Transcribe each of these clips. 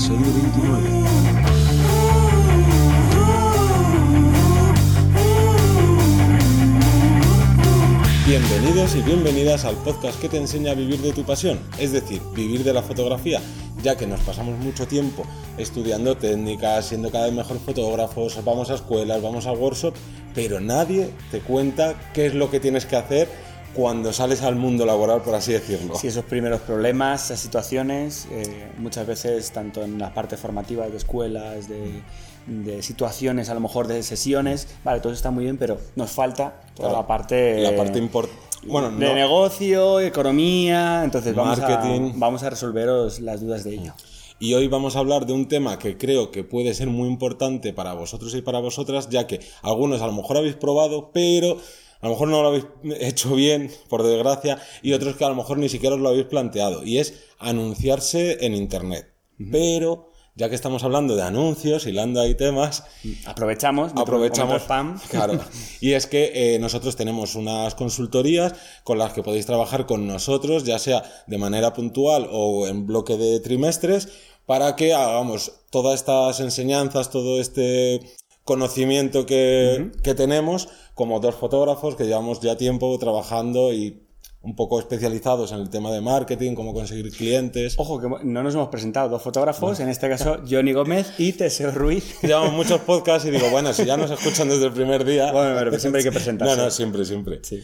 episodio 29. Bienvenidos y bienvenidas al podcast que te enseña a vivir de tu pasión, es decir, vivir de la fotografía, ya que nos pasamos mucho tiempo estudiando técnicas, siendo cada vez mejor fotógrafos, vamos a escuelas, vamos a workshop, pero nadie te cuenta qué es lo que tienes que hacer cuando sales al mundo laboral, por así decirlo. Sí, esos primeros problemas, esas situaciones, eh, muchas veces tanto en las partes formativas de escuelas, de, de situaciones, a lo mejor de sesiones, vale, todo está muy bien, pero nos falta toda Claro, la parte, La parte importante. Bueno, de no, negocio, economía, entonces vamos a, vamos a resolveros las dudas de ello. Y hoy vamos a hablar de un tema que creo que puede ser muy importante para vosotros y para vosotras, ya que algunos a lo mejor habéis probado, pero a lo mejor no lo habéis hecho bien, por desgracia, y otros que a lo mejor ni siquiera os lo habéis planteado, y es anunciarse en Internet. Pero, ya que estamos hablando de anuncios, hilando ahí temas, Aprovechamos, aprovechamos spam. claro y es que eh, nosotros tenemos unas consultorías con las que podéis trabajar con nosotros ya sea de manera puntual o en bloque de trimestres para que hagamos todas estas enseñanzas todo este conocimiento que, que tenemos como dos fotógrafos que llevamos ya tiempo trabajando y un poco especializados en el tema de marketing, cómo conseguir clientes. Ojo, que no nos hemos presentado dos fotógrafos, en este caso Johnny Gómez y Teseo Ruiz. Llevamos muchos podcasts y digo, bueno, si ya nos escuchan desde el primer día. Bueno, pero siempre hay que presentarse. No, no, siempre, siempre. Sí.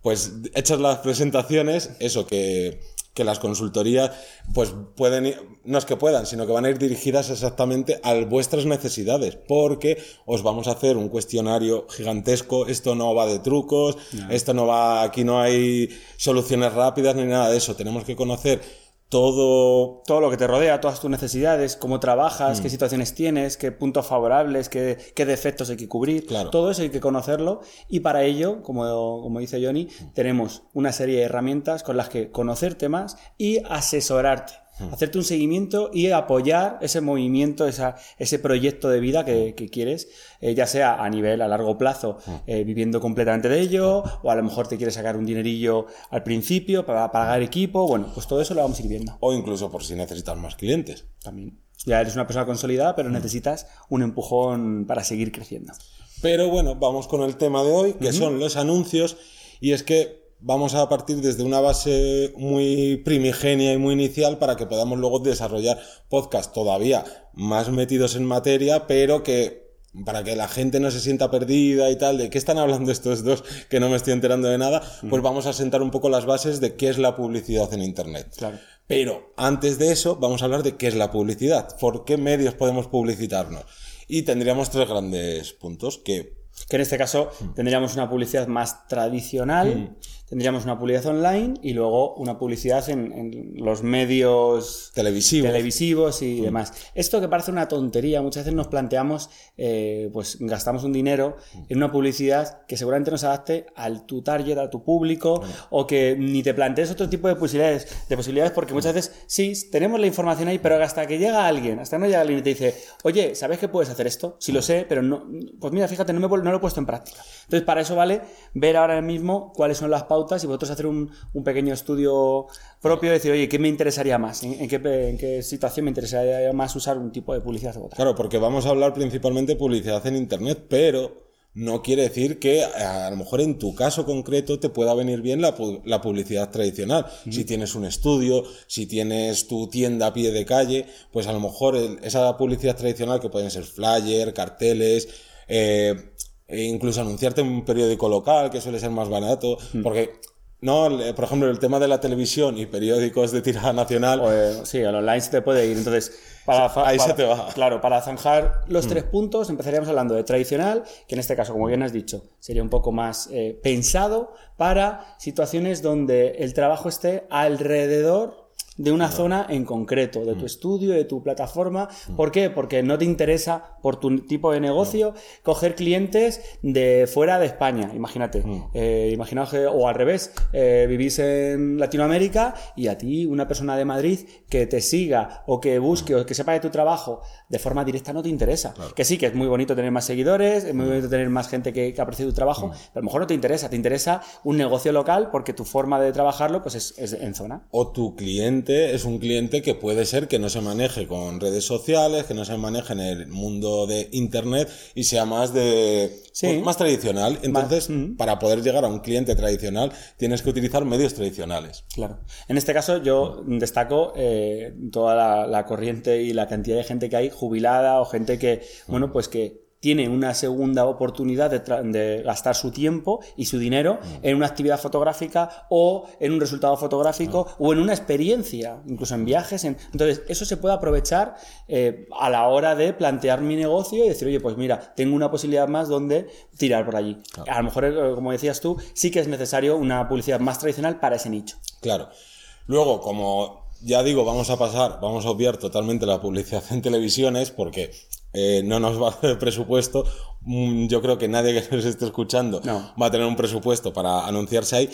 Pues hechas las presentaciones, eso, que, que las consultorías, pues pueden ir, no es que puedan, sino que van a ir dirigidas exactamente a vuestras necesidades, porque os vamos a hacer un cuestionario gigantesco, esto no va de trucos, esto no va, aquí no hay soluciones rápidas ni nada de eso, tenemos que conocer todo, todo lo que te rodea, todas tus necesidades, cómo trabajas, Mm. qué situaciones tienes, qué puntos favorables, qué, qué defectos hay que cubrir. Claro. Todo eso hay que conocerlo y para ello, como, como dice Johnny, Mm. tenemos una serie de herramientas con las que conocerte más y asesorarte. Hacerte un seguimiento y apoyar ese movimiento, esa, ese proyecto de vida que, que quieres, eh, ya sea a nivel a largo plazo, eh, viviendo completamente de ello, o a lo mejor te quieres sacar un dinerillo al principio para pagar equipo. Bueno, pues todo eso lo vamos a ir viendo o incluso por si necesitas más clientes. también. Ya eres una persona consolidada, pero necesitas un empujón para seguir creciendo. Pero bueno, vamos con el tema de hoy, que son los anuncios, y es que vamos a partir desde una base muy primigenia y muy inicial para que podamos luego desarrollar podcasts todavía más metidos en materia, pero que para que la gente no se sienta perdida y tal, de qué están hablando estos dos que no me estoy enterando de nada, pues vamos a sentar un poco las bases de qué es la publicidad en Internet. Claro. Pero antes de eso, vamos a hablar de qué es la publicidad, por qué medios podemos publicitarnos. Y tendríamos tres grandes puntos que Que en este caso tendríamos una publicidad más tradicional, tendríamos una publicidad online y luego una publicidad en, en los medios televisivos. televisivos y demás. Esto que parece una tontería, muchas veces nos planteamos, eh, pues gastamos un dinero en una publicidad que seguramente no se adapte al tu target, a tu público, o que ni te plantees otro tipo de posibilidades, de posibilidades, porque muchas veces sí, tenemos la información ahí, pero hasta que llega alguien, hasta que no llega alguien y te dice, oye, ¿sabes que puedes hacer esto? Sí lo sé, pero no, pues mira, fíjate, no, me, no lo he puesto en práctica. Entonces, para eso vale ver ahora mismo cuáles son las pautas y vosotros hacer un, un pequeño estudio propio, decir, oye, ¿qué me interesaría más? ¿En, en qué, en qué situación me interesaría más usar un tipo de publicidad u otra? Claro, porque vamos a hablar principalmente de publicidad en Internet, pero no quiere decir que a lo mejor en tu caso concreto te pueda venir bien la, la publicidad tradicional. Si tienes un estudio, si tienes tu tienda a pie de calle, pues a lo mejor el- esa publicidad tradicional que pueden ser flyer, carteles, eh, e incluso anunciarte en un periódico local que suele ser más barato, porque no, por ejemplo, el tema de la televisión y periódicos de tirada nacional, eh, sí, al online se te puede ir. Entonces, para, Ahí para- se te va. Claro, para zanjar los tres puntos, empezaríamos hablando de tradicional, que en este caso, como bien has dicho, sería un poco más eh, pensado para situaciones donde el trabajo esté alrededor de una zona en concreto, de tu estudio, de tu plataforma. ¿Por qué? Porque no te interesa, por tu tipo de negocio, coger clientes de fuera de España. Imagínate. Eh, imaginaos que- o al revés, eh, vivís en Latinoamérica y a ti, una persona de Madrid, que te siga o que busque o que sepa de tu trabajo de forma directa no te interesa. Que sí, que es muy bonito tener más seguidores, es muy bonito tener más gente que, que aprecie tu trabajo, pero a lo mejor no te interesa. Te interesa un negocio local porque tu forma de trabajarlo pues es, es en zona. o tu cliente cliente es un cliente que puede ser que no se maneje con redes sociales, que no se maneje en el mundo de internet y sea más de Sí. pues, más tradicional. Entonces, mm. para poder llegar a un cliente tradicional, tienes que utilizar medios tradicionales. Claro. En este caso yo destaco eh, toda la, la corriente y la cantidad de gente que hay jubilada o gente que, bueno, pues que tiene una segunda oportunidad de, gastar su tiempo y su dinero en una actividad fotográfica o en un resultado fotográfico o en una experiencia, incluso en viajes. en- Entonces, eso se puede aprovechar eh, a la hora de plantear mi negocio y decir, oye, pues mira, tengo una posibilidad más donde tirar por allí. A lo mejor, eh, como decías tú, sí que es necesario una publicidad más tradicional para ese nicho. Claro. Luego, como ya digo, vamos a pasar, vamos a obviar totalmente la publicidad en televisiones porque eh, no nos va a dar el presupuesto. Mm, Yo creo que nadie que nos esté escuchando No. va a tener un presupuesto para anunciarse ahí.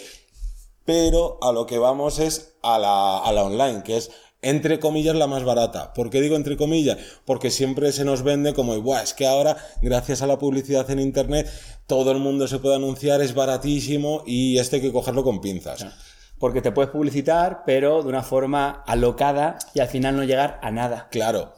Pero a lo que vamos es a la, a la online, que es entre comillas la más barata. ¿Por qué digo entre comillas? Porque siempre se nos vende como, Buah, es que ahora, gracias a la publicidad en internet, todo el mundo se puede anunciar, es baratísimo y esto hay que cogerlo con pinzas. Porque te puedes publicitar, pero de una forma alocada y al final no llegar a nada. Claro.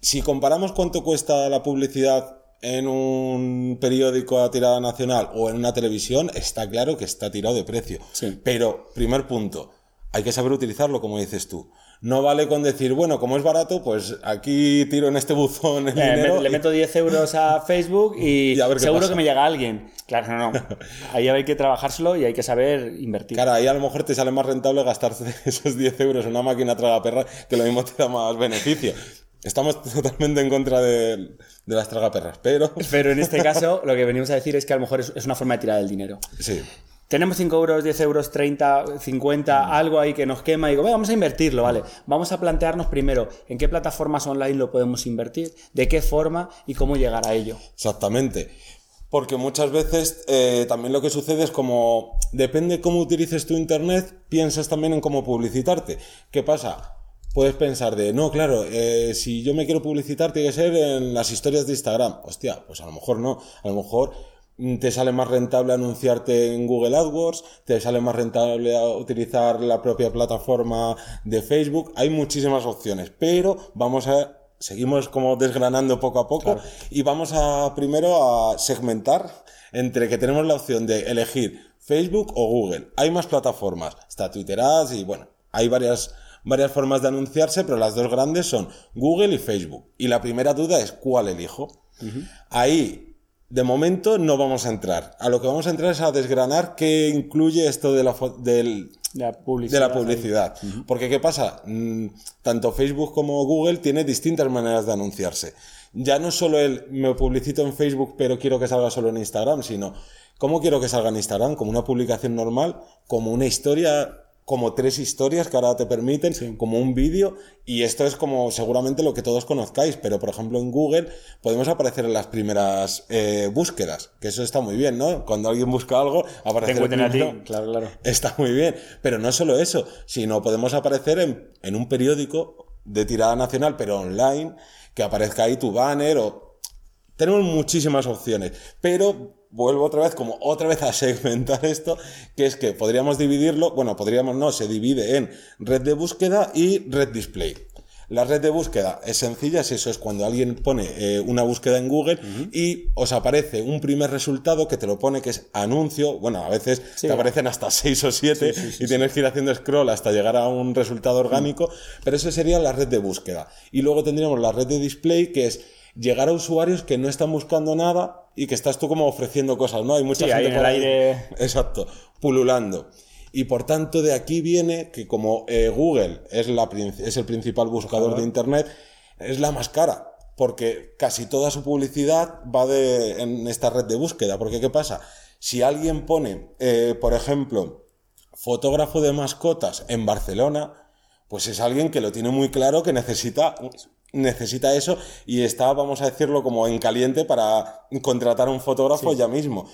Si comparamos cuánto cuesta la publicidad en un periódico a tirada nacional o en una televisión, está claro que está tirado de precio. Sí. Pero, primer punto, hay que saber utilizarlo, como dices tú. No vale con decir, bueno, como es barato, pues aquí tiro en este buzón el Eh, dinero. me- le meto 10 euros a Facebook y, a seguro pasa. que me llega alguien. Claro, no, no. Ahí hay que trabajárselo y hay que saber invertir. Claro, ahí a lo mejor te sale más rentable gastarse esos 10 euros en una máquina tragaperra que lo mismo te da más beneficio. Estamos totalmente en contra de, de las tragaperras, pero Pero en este caso, lo que venimos a decir es que a lo mejor es, es una forma de tirar el dinero. sí. Tenemos 5 euros, 10 euros, 30, 50, algo ahí que nos quema y digo, "Venga, vamos a invertirlo, ¿vale? Vamos a plantearnos primero en qué plataformas online lo podemos invertir, de qué forma y cómo llegar a ello. Exactamente. Porque muchas veces eh, también lo que sucede es como, depende cómo utilices tu internet, piensas también en cómo publicitarte. ¿Qué pasa? Puedes pensar de, no, claro, eh, si yo me quiero publicitar tiene que ser en las historias de Instagram. Hostia, pues a lo mejor no. A lo mejor mm, te sale más rentable anunciarte en Google AdWords, te sale más rentable utilizar la propia plataforma de Facebook. Hay muchísimas opciones, pero vamos a seguimos como desgranando poco a poco y vamos a primero a segmentar entre que tenemos la opción de elegir Facebook o Google. Hay más plataformas, está Twitter Ads y bueno, hay varias varias formas de anunciarse, pero las dos grandes son Google y Facebook. Y la primera duda es ¿cuál elijo? Ahí de momento no vamos a entrar. A lo que vamos a entrar es a desgranar qué incluye esto de la del, De la publicidad. publicidad. Porque ¿qué pasa? Mm, tanto Facebook como Google tiene distintas maneras de anunciarse. Ya no solo el me publicito en Facebook pero quiero que salga solo en Instagram, sino ¿cómo quiero que salga en Instagram? Como una publicación normal, como una historia, como tres historias que ahora te permiten, como un vídeo. Y esto es como seguramente lo que todos conozcáis, pero por ejemplo en Google podemos aparecer en las primeras eh, búsquedas, que eso está muy bien, ¿no? Cuando alguien busca algo, Te aparece el encuentren a ti, claro, claro. Está muy bien, pero no solo eso, sino podemos aparecer en, en un periódico de tirada nacional, pero online, que aparezca ahí tu banner o... Tenemos muchísimas opciones, pero vuelvo otra vez, como otra vez a segmentar esto, que es que podríamos dividirlo, bueno, podríamos no, se divide en red de búsqueda y red display. La red de búsqueda es sencilla, si eso es cuando alguien pone eh, una búsqueda en Google y os aparece un primer resultado que te lo pone que es anuncio, bueno, a veces Sí. te aparecen hasta 6 o 7 y tienes que ir haciendo scroll hasta llegar a un resultado orgánico, pero eso sería la red de búsqueda. Y luego tendríamos la red de display que es llegar a usuarios que no están buscando nada y que estás tú como ofreciendo cosas, ¿no? Hay mucha Sí, gente ahí en por el aire. Exacto, pululando. Y por tanto, de aquí viene que como eh, Google es, la, es el principal buscador de Internet, es la más cara. Porque casi toda su publicidad va de, en esta red de búsqueda. Porque, ¿qué pasa? Si alguien pone, eh, por ejemplo, fotógrafo de mascotas en Barcelona, pues es alguien que lo tiene muy claro que necesita, necesita eso y está, vamos a decirlo, como en caliente para contratar a un fotógrafo ya mismo.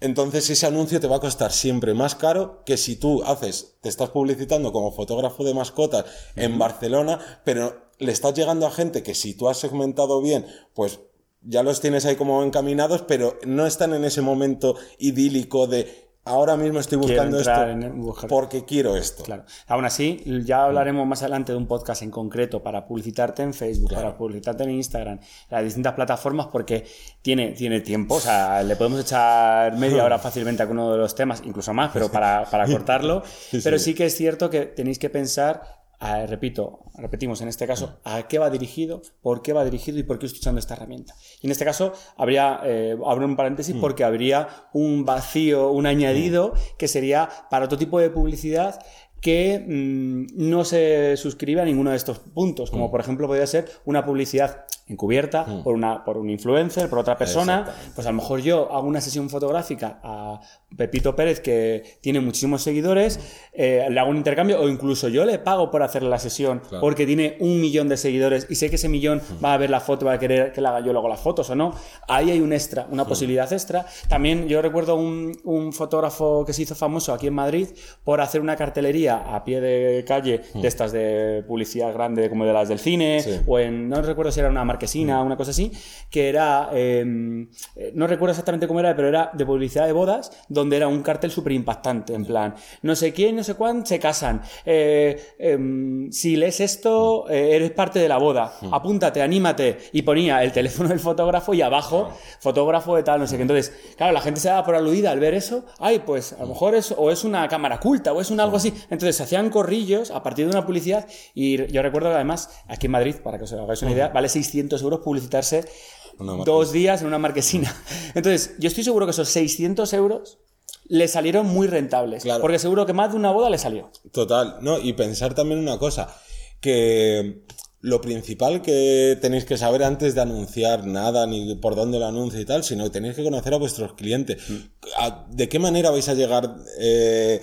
Entonces ese anuncio te va a costar siempre más caro que si tú haces, te estás publicitando como fotógrafo de mascotas en Barcelona, pero le estás llegando a gente que si tú has segmentado bien, pues ya los tienes ahí como encaminados, pero no están en ese momento idílico de ahora mismo estoy buscando esto en- porque quiero esto. Claro. Aún así, ya hablaremos más adelante de un podcast en concreto para publicitarte en Facebook, Claro. para publicitarte en Instagram, las distintas plataformas, porque tiene, tiene tiempo. O sea, le podemos echar media hora fácilmente a uno de los temas, incluso más, pero para, para cortarlo. Sí, Pero sí que es cierto que tenéis que pensar. A- repito, repetimos en este caso, a qué va dirigido, por qué va dirigido y por qué estoy usando esta herramienta. Y en este caso, habría, eh, abro un paréntesis porque habría un vacío, un añadido que sería para otro tipo de publicidad que mm, no se suscribe a ninguno de estos puntos, como por ejemplo podría ser una publicidad encubierta por, una, por un influencer, por otra persona, pues a lo mejor yo hago una sesión fotográfica a Pepito Pérez que tiene muchísimos seguidores, eh, le hago un intercambio o incluso yo le pago por hacer la sesión Claro. porque tiene un millón de seguidores y sé que ese millón va a ver la foto, va a querer que le haga yo luego las fotos o no. Ahí hay un extra, una posibilidad extra. También yo recuerdo un, un fotógrafo que se hizo famoso aquí en Madrid por hacer una cartelería a pie de calle de estas de publicidad grande como de las del cine Sí. o en, no recuerdo si era una marquesina o una cosa así, que era, eh, eh, no recuerdo exactamente cómo era, pero era de publicidad de bodas, donde era un cartel súper impactante, en plan, no sé quién, no sé cuán, se casan. Eh, em, si lees esto, eh, eres parte de la boda. Apúntate, anímate. Y ponía el teléfono del fotógrafo y abajo, fotógrafo de tal, no sé qué. Entonces, claro, la gente se daba por aludida al ver eso. Ay, pues a lo mejor es, o es una cámara oculta, o es un algo así. Entonces se hacían corrillos a partir de una publicidad. Y yo recuerdo que además, aquí en Madrid, para que os hagáis una idea, vale 600 euros publicitarse dos días en una marquesina. Entonces, yo estoy seguro que esos 600 euros le salieron muy rentables. Claro. Porque seguro que más de una boda le salió. Total, no, y pensar también una cosa, que lo principal que tenéis que saber antes de anunciar nada, ni por dónde lo anuncio y tal, sino que tenéis que conocer a vuestros clientes. Mm. ¿De qué manera vais a llegar eh,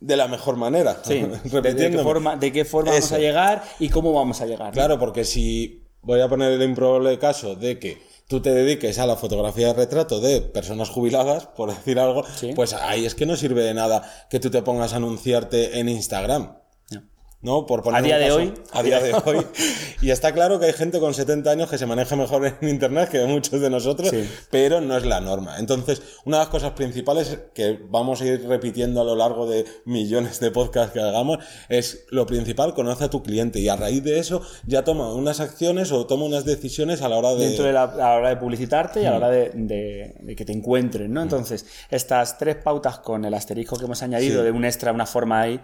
de la mejor manera? Sí. ¿De, qué forma, de qué forma vamos a llegar y cómo vamos a llegar? ¿no? Claro, porque si voy a poner el improbable caso de que tú te dediques a la fotografía de retrato de personas jubiladas, por decir algo, Sí. pues ahí es que no sirve de nada que tú te pongas a anunciarte en Instagram. No. Por poner A día de hoy. A día de hoy. Y está claro que hay gente con 70 años que se maneja mejor en Internet que muchos de nosotros, Sí. pero no es la norma. Entonces, una de las cosas principales que vamos a ir repitiendo a lo largo de millones de podcasts que hagamos es lo principal, conoce a tu cliente y a raíz de eso ya toma unas acciones o toma unas decisiones a la hora de... Dentro de la, a la hora de publicitarte y a la hora de, de- de que te encuentren, ¿no? Entonces, estas tres pautas con el asterisco que hemos añadido Sí. de un extra, una forma ahí.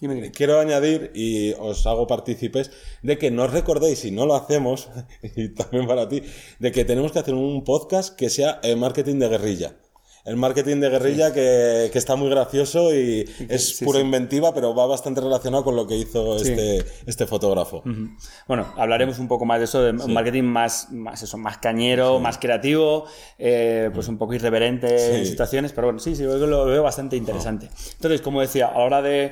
Dime, dime. Quiero añadir, y os hago partícipes, de que no os recordéis, si no lo hacemos, y también para ti, de que tenemos que hacer un podcast que sea el marketing de guerrilla. El marketing de guerrilla que, que está muy gracioso y es sí, pura sí. inventiva, pero va bastante relacionado con lo que hizo este, este fotógrafo. Bueno, hablaremos un poco más de eso, de un marketing más, más, eso, más cañero, más creativo, eh, pues un poco irreverente en situaciones, pero bueno, sí, sí, lo veo bastante interesante. Entonces, como decía, a la hora de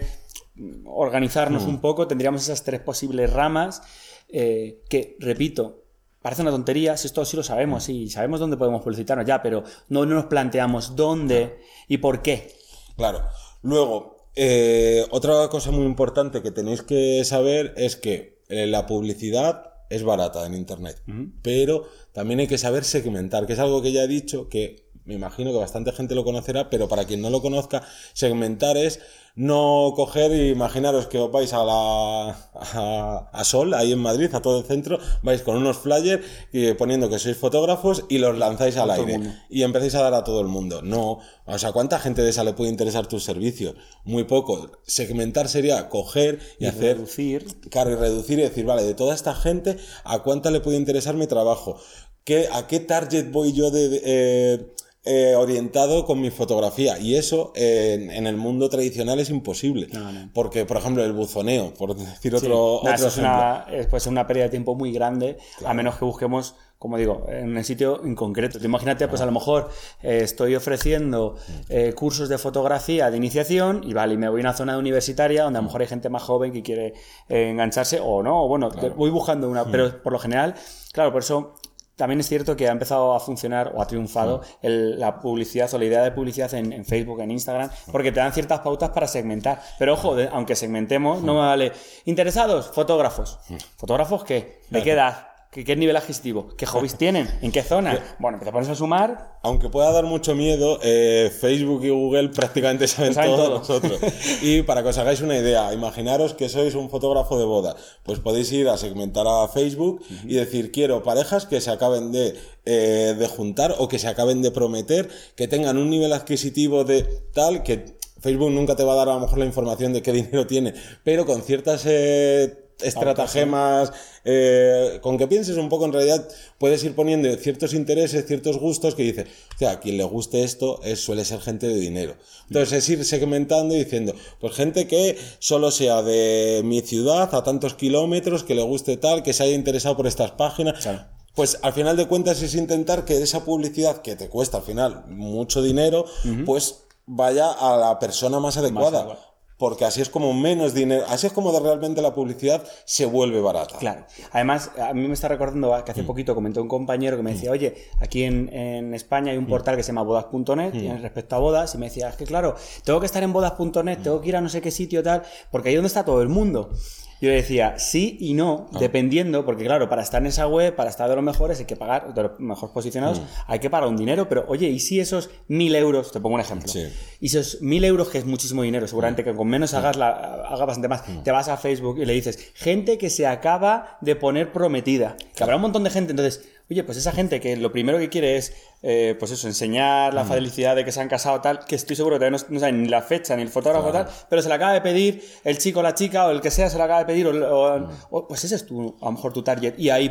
mm, organizarnos un poco, tendríamos esas tres posibles ramas eh, que, repito, parece una tontería, si esto sí lo sabemos, sí, sabemos dónde podemos publicitarnos ya, pero no, no nos planteamos dónde y por qué. Claro. Luego, eh, otra cosa muy importante que tenéis que saber es que eh, la publicidad es barata en Internet, pero también hay que saber segmentar, que es algo que ya he dicho, que me imagino que bastante gente lo conocerá, pero para quien no lo conozca, segmentar es no coger y imaginaros que os vais a la a, a Sol, ahí en Madrid, a todo el centro, vais con unos flyers y poniendo que sois fotógrafos y los lanzáis al aire y empecéis a dar a todo el mundo. No, o sea, ¿cuánta gente de esa le puede interesar tus servicios? Muy poco. Segmentar sería coger y, Y hacer reducir. Claro, y reducir y decir, vale, de toda esta gente, ¿a cuánta le puede interesar mi trabajo? ¿Qué, ¿A qué target voy yo de, de- eh, eh, orientado con mi fotografía? Y eso eh, en, en el mundo tradicional es imposible. No, no. Porque, por ejemplo, el buzoneo, por decir Sí. otro, Nah, otro eso es ejemplo. una, es, puede ser una pérdida de tiempo muy grande, a menos que busquemos, como digo, en un sitio en concreto. Imagínate, pues a lo mejor eh, estoy ofreciendo eh, cursos de fotografía de iniciación y vale, y me voy a una zona universitaria donde a lo mejor hay gente más joven que quiere eh, engancharse o no, o bueno, voy buscando una, pero por lo general, claro, por eso también es cierto que ha empezado a funcionar o ha triunfado el- la publicidad o la idea de publicidad en, en Facebook, en Instagram, porque te dan ciertas pautas para segmentar. Pero ojo, de- aunque segmentemos, no me vale. ¿Interesados? Fotógrafos. ¿Fotógrafos qué? ¿De qué edad? ¿Qué, qué nivel adquisitivo? ¿Qué hobbies tienen? ¿En qué zona? Bueno, te pones a sumar. Aunque pueda dar mucho miedo, eh, Facebook y Google prácticamente saben, saben todo de todo. nosotros. y para que os hagáis una idea, imaginaros que sois un fotógrafo de boda, pues podéis ir a segmentar a Facebook y decir, quiero parejas que se acaben de, eh, de juntar o que se acaben de prometer, que tengan un nivel adquisitivo de tal que Facebook nunca te va a dar a lo mejor la información de qué dinero tiene, pero con ciertas eh, estratagemas, eh, con que pienses un poco en realidad puedes ir poniendo ciertos intereses, ciertos gustos que dices, o sea, a quien le guste esto es, suele ser gente de dinero. Entonces es ir segmentando y diciendo, pues gente que solo sea de mi ciudad a tantos kilómetros, que le guste tal, que se haya interesado por estas páginas. Claro. Pues al final de cuentas es intentar que esa publicidad que te cuesta al final mucho dinero, pues vaya a la persona más adecuada. adecuada. Porque así es como menos dinero, así es como de realmente la publicidad se vuelve barata. Claro. Además, a mí me está recordando que hace poquito comentó un compañero que me decía, oye, aquí en, en España hay un portal que se llama bodas.net y respecto a bodas, y me decía, es que claro, tengo que estar en bodas.net, tengo que ir a no sé qué sitio tal, porque ahí es donde está todo el mundo. Yo le decía, sí y no, dependiendo, porque claro, para estar en esa web, para estar de los mejores, hay que pagar, de los mejor posicionados, hay que pagar un dinero, pero oye, ¿y si esos mil euros, te pongo un ejemplo, Sí. y esos mil euros, que es muchísimo dinero, seguramente que con menos hagas, la, hagas bastante más, te vas a Facebook y le dices, gente que se acaba de poner prometida, que habrá un montón de gente, entonces, oye, pues esa gente que lo primero que quiere es, eh, pues eso, enseñar la felicidad de que se han casado tal, que estoy seguro que no, no saben ni la fecha, ni el fotógrafo tal, pero se la acaba de pedir el chico o la chica o el que sea, se la acaba de pedir, o, o- o- pues ese es tu, a lo mejor tu target, y ahí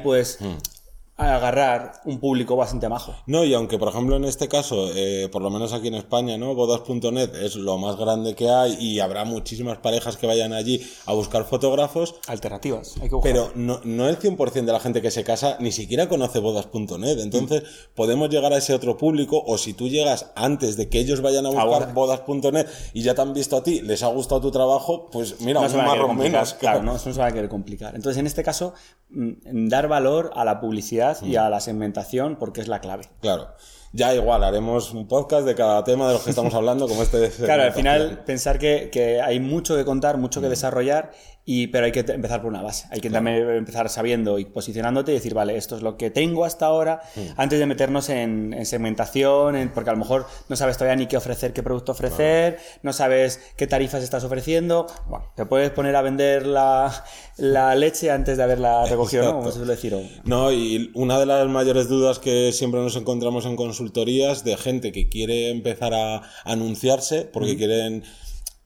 puedes agarrar un público bastante majo. No, y aunque por ejemplo en este caso, eh, por lo menos aquí en España, ¿no? Bodas.net es lo más grande que hay y habrá muchísimas parejas que vayan allí a buscar fotógrafos, Alternativas, hay que buscar. pero no, no el 100% de la gente que se casa ni siquiera conoce bodas.net. Entonces podemos llegar a ese otro público o si tú llegas antes de que ellos vayan a buscar bodas.net y ya te han visto a ti, les ha gustado tu trabajo, pues mira, no un a marrón menos. Claro, no, eso no se va a querer complicar. Entonces, en este caso, mm, dar valor a la publicidad y a la segmentación porque es la clave. Claro. Ya igual, haremos un podcast de cada tema de los que estamos hablando, como este Claro, al final pensar que, que hay mucho que contar, mucho que desarrollar, y, pero hay que empezar por una base. Hay que también empezar sabiendo y posicionándote y decir, vale, esto es lo que tengo hasta ahora, antes de meternos en, en segmentación, en- porque a lo mejor no sabes todavía ni qué ofrecer, qué producto ofrecer, no sabes qué tarifas estás ofreciendo. Bueno, te puedes poner a vender la, la leche antes de haberla recogido, ¿no? Como se suele decir. o- No, y una de las mayores dudas que siempre nos encontramos en consultorías de gente que quiere empezar a anunciarse porque quieren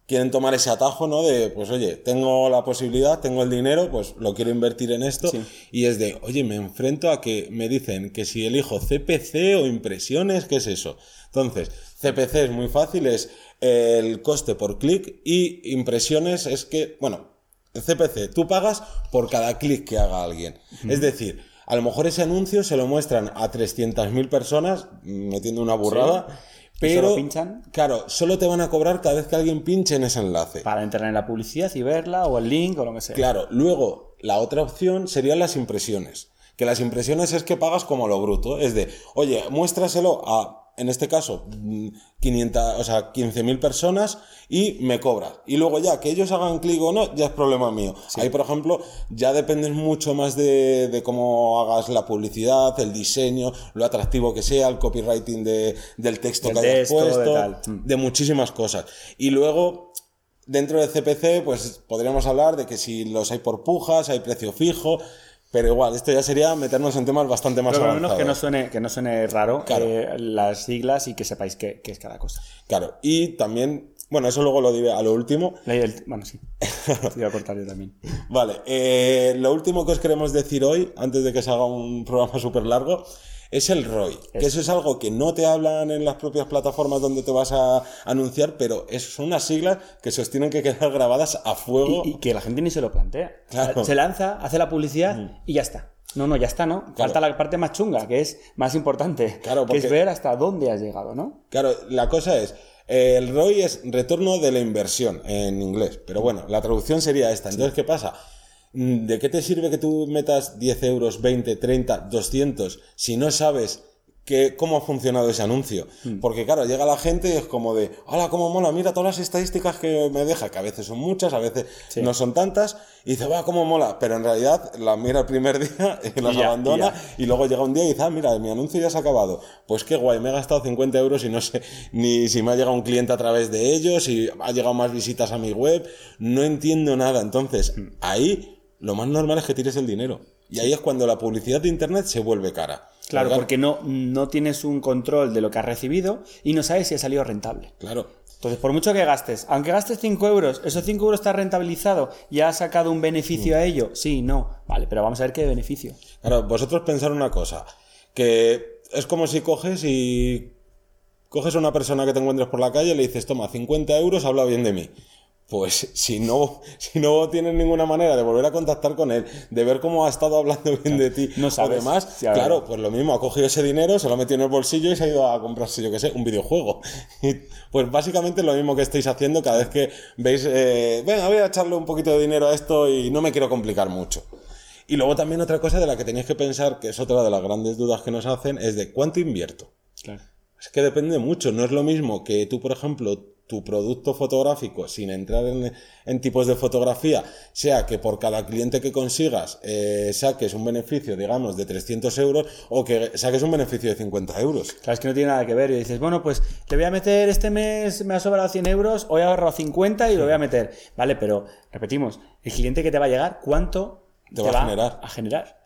quieren tomar ese atajo, ¿no? De, pues oye, tengo la posibilidad, tengo el dinero, pues lo quiero invertir en esto. Sí. Y es de, oye, me enfrento a que me dicen que si elijo CPC o impresiones, ¿qué es eso? Entonces, CPC es muy fácil, es el coste por clic y impresiones es que, bueno, CPC, tú pagas por cada clic que haga alguien. Es decir, a lo mejor ese anuncio se lo muestran a 300.000 personas, metiendo una burrada, ¿Y pero, solo pinchan? claro, solo te van a cobrar cada vez que alguien pinche en ese enlace. Para entrar en la publicidad y verla, o el link, o lo que sea. Claro, luego la otra opción serían las impresiones. Que las impresiones es que pagas como lo bruto. Es de, oye, muéstraselo a, en este caso, mm, 500, o sea, 15.000 personas y me cobras. Y luego ya, que ellos hagan clic o no, ya es problema mío. Ahí, por ejemplo, ya dependes mucho más de, de cómo hagas la publicidad, el diseño, lo atractivo que sea, el copywriting de, del texto Del que hayas texto, de puesto, tal. Mm. de muchísimas cosas. Y luego, Dentro de CPC, pues podríamos hablar de que si los hay por pujas, hay precio fijo, pero igual, esto ya sería meternos en temas bastante más Pero por lo menos que no suene, que no suene raro Claro. eh, las siglas y que sepáis qué, qué es cada cosa. Claro, y también, bueno, eso luego lo diré a lo último. Leí el- bueno, sí. A cortar yo también. Vale, eh, lo último que os queremos decir hoy, antes de que se haga un programa súper largo, es el ROI. Que eso es algo que no te hablan en las propias plataformas donde te vas a anunciar, pero son unas siglas que se os tienen que quedar grabadas a fuego. Y, y que la gente ni se lo plantea. Claro. Se lanza, hace la publicidad y ya está. No, no, ya está, ¿no? Falta la parte más chunga, que es más importante. Claro, Que es porque- ver hasta dónde has llegado, ¿no? Claro, la cosa es, eh, el ROI es retorno de la inversión en inglés, pero bueno, la traducción sería esta. Entonces, ¿qué pasa? Mm, ¿De qué te sirve que tú metas 10 euros, 20, 30, 200 si no sabes que, cómo ha funcionado ese anuncio. Hmm. Porque claro, llega la gente y es como de, hola, cómo mola, mira todas las estadísticas que me deja, que a veces son muchas, a veces no son tantas, y dice, va, cómo mola, pero en realidad las mira el primer día y las Y ya, abandona, y y, luego llega un día y dice, ah, mira, mi anuncio ya se ha acabado. Pues qué guay, me he gastado 50 euros y no sé ni si me ha llegado un cliente a través de ellos, si ha llegado más visitas a mi web, no entiendo nada. Entonces, Hmm. ahí lo más normal es que tires el dinero. Y ahí es cuando la publicidad de Internet se vuelve cara. Claro, ¿Verdad? porque no, no tienes un control de lo que has recibido y no sabes si ha salido rentable. Claro. Entonces, por mucho que gastes, aunque gastes 5 euros, ¿esos 5 euros está rentabilizado y has sacado un beneficio a ello? Sí, no. Vale, pero vamos a ver qué beneficio. Claro, vosotros pensar una cosa, que es como si coges y coges a una persona que te encuentres por la calle y le dices, toma, 50 euros, habla bien de mí. Pues si no, si no tienes ninguna manera de volver a contactar con él, de ver cómo ha estado hablando bien de ti No sabes. o demás, Sí, claro, pues lo mismo, ha cogido ese dinero, se lo ha metido en el bolsillo y se ha ido a comprarse, yo qué sé, un videojuego. Y, pues básicamente lo mismo que estáis haciendo cada vez que veis, eh, venga, voy a echarle un poquito de dinero a esto y no me quiero complicar mucho. Y luego también otra cosa de la que tenéis que pensar, que es otra de las grandes dudas que nos hacen, es de cuánto invierto. Claro. Es que depende mucho. No es lo mismo que tú, por ejemplo, tu producto fotográfico, sin entrar en, en tipos de fotografía, sea que por cada cliente que consigas eh, saques un beneficio, digamos, de 300 euros o que saques un beneficio de 50 euros. Claro, es que no tiene nada que ver. Y dices, bueno, pues le voy a meter este mes, me ha sobrado 100 euros, hoy he ahorrado 50 y lo voy a meter. Vale, pero repetimos, el cliente que te va a llegar, ¿cuánto Te va a generar. A generar.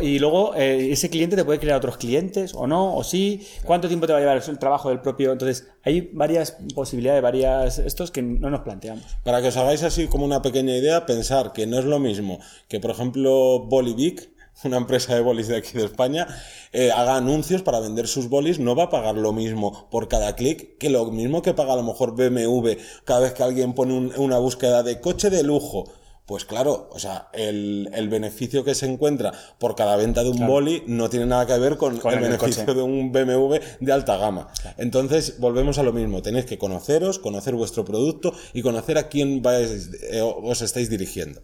Y luego eh, ese cliente te puede crear otros clientes o no, o sí. ¿Cuánto tiempo te va a llevar el trabajo del propio? Entonces, hay varias posibilidades, varias estos que no nos planteamos. Para que os hagáis así como una pequeña idea, pensar que no es lo mismo que, por ejemplo, Bolivic, una empresa de bolis de aquí de España, eh, haga anuncios para vender sus bolis, no va a pagar lo mismo por cada clic que lo mismo que paga a lo mejor BMW cada vez que alguien pone un- una búsqueda de coche de lujo. Pues claro, o sea, el, el beneficio que se encuentra por cada venta de un boli no tiene nada que ver con, Con el, beneficio coche. de un BMW de alta gama. Entonces, volvemos a lo mismo. Tenéis que conoceros, conocer vuestro producto y conocer a quién vais, eh, os estáis dirigiendo.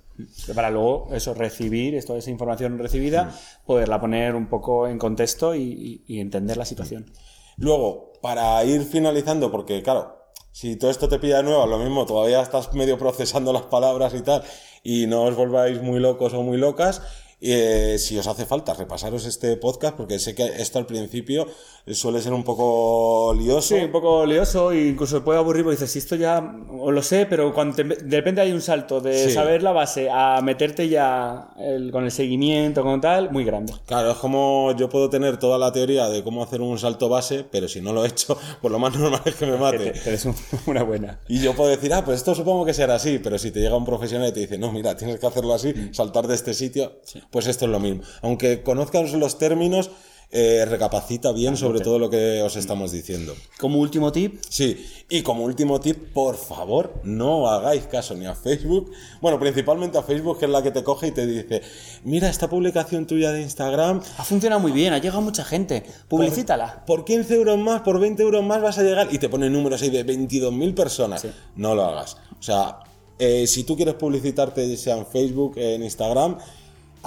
Para luego, eso, recibir, esto, esa información recibida, poderla poner un poco en contexto y, y- y entender la situación. Luego, para ir finalizando, porque claro, si todo esto te pilla de nuevo, lo mismo, todavía estás medio procesando las palabras y tal, y no os volváis muy locos o muy locas, eh, si os hace falta repasaros este podcast, porque sé que esto al principio suele ser un poco lioso. Sí, un poco lioso e incluso puede aburrir porque dices, si esto ya o lo sé, pero cuando te- de repente hay un salto de Sí. saber la base a meterte ya el- con el seguimiento, con tal, muy grande. Claro, es como yo puedo tener toda la teoría de cómo hacer un salto base, pero si no lo he hecho, pues lo más normal es que me mate. te- te des un- una buena. Y yo puedo decir, ah, pues esto supongo que será así, pero si te llega un profesional y te dice, no, mira, tienes que hacerlo así, saltar de este sitio, pues esto es lo mismo. Aunque conozcas los términos, eh, recapacita bien sobre todo lo que os estamos diciendo. Como último tip, Sí, y como último tip, por favor, no hagáis caso ni a Facebook, bueno, principalmente a Facebook, que es la que te coge y te dice, mira esta publicación tuya de Instagram, ha funcionado muy bien, ha llegado mucha gente, publicítala. por 15 euros más, por 20 euros más vas a llegar y te pone números ahí de 22.000 personas. No lo hagas. O sea, eh, si tú quieres publicitarte, sea en Facebook, en Instagram,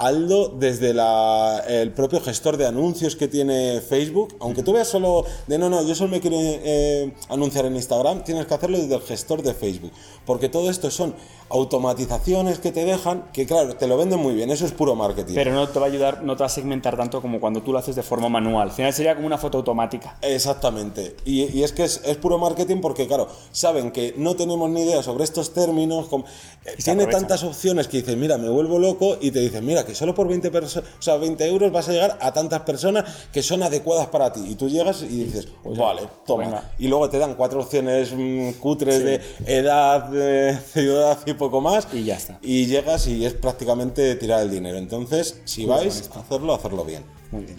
hazlo desde la- el propio gestor de anuncios que tiene Facebook. Aunque tú veas solo de no, no, yo solo me quiero eh, anunciar en Instagram, tienes que hacerlo desde el gestor de Facebook. Porque todo esto son automatizaciones que te dejan, que claro, te lo venden muy bien, eso es puro marketing. Pero no te va a ayudar, no te va a segmentar tanto como cuando tú lo haces de forma manual. Al final sería como una foto automática. Exactamente. Y, y es que es, es puro marketing porque, claro, saben que no tenemos ni idea sobre estos términos. tiene aprovechan. tantas opciones que dices, mira, me vuelvo loco y te dicen, mira, que solo por 20, perso- o sea, 20 euros vas a llegar a tantas personas que son adecuadas para ti. Y tú llegas y dices, vale, toma. venga. Y luego te dan cuatro opciones mm, cutres de edad, de ciudad y poco más. Y ya está. Y llegas y es prácticamente tirar el dinero. Entonces, si vais a hacerlo, hacerlo bien. Muy bien.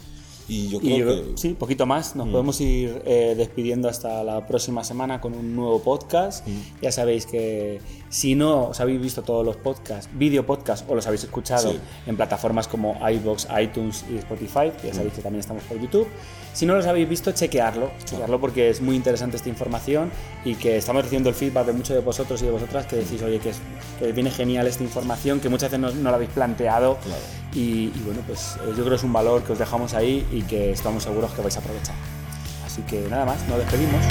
Y yo Y creo yo que... sí, poquito más. Nos podemos ir eh, despidiendo hasta la próxima semana con un nuevo podcast. Ya sabéis que si no os habéis visto todos los podcasts, video podcast o los habéis escuchado Sí. en plataformas como iBox, iTunes y Spotify, ya sabéis que también estamos por YouTube. Si no los habéis visto, chequearlo, chequearlo porque es muy interesante esta información y que estamos recibiendo el feedback de muchos de vosotros y de vosotras que decís, oye, que, es- que viene genial esta información, que muchas veces no, no la habéis planteado Y, y bueno, pues eh, yo creo que es un valor que os dejamos ahí y que estamos seguros que vais a aprovechar. Así que nada más, nos despedimos.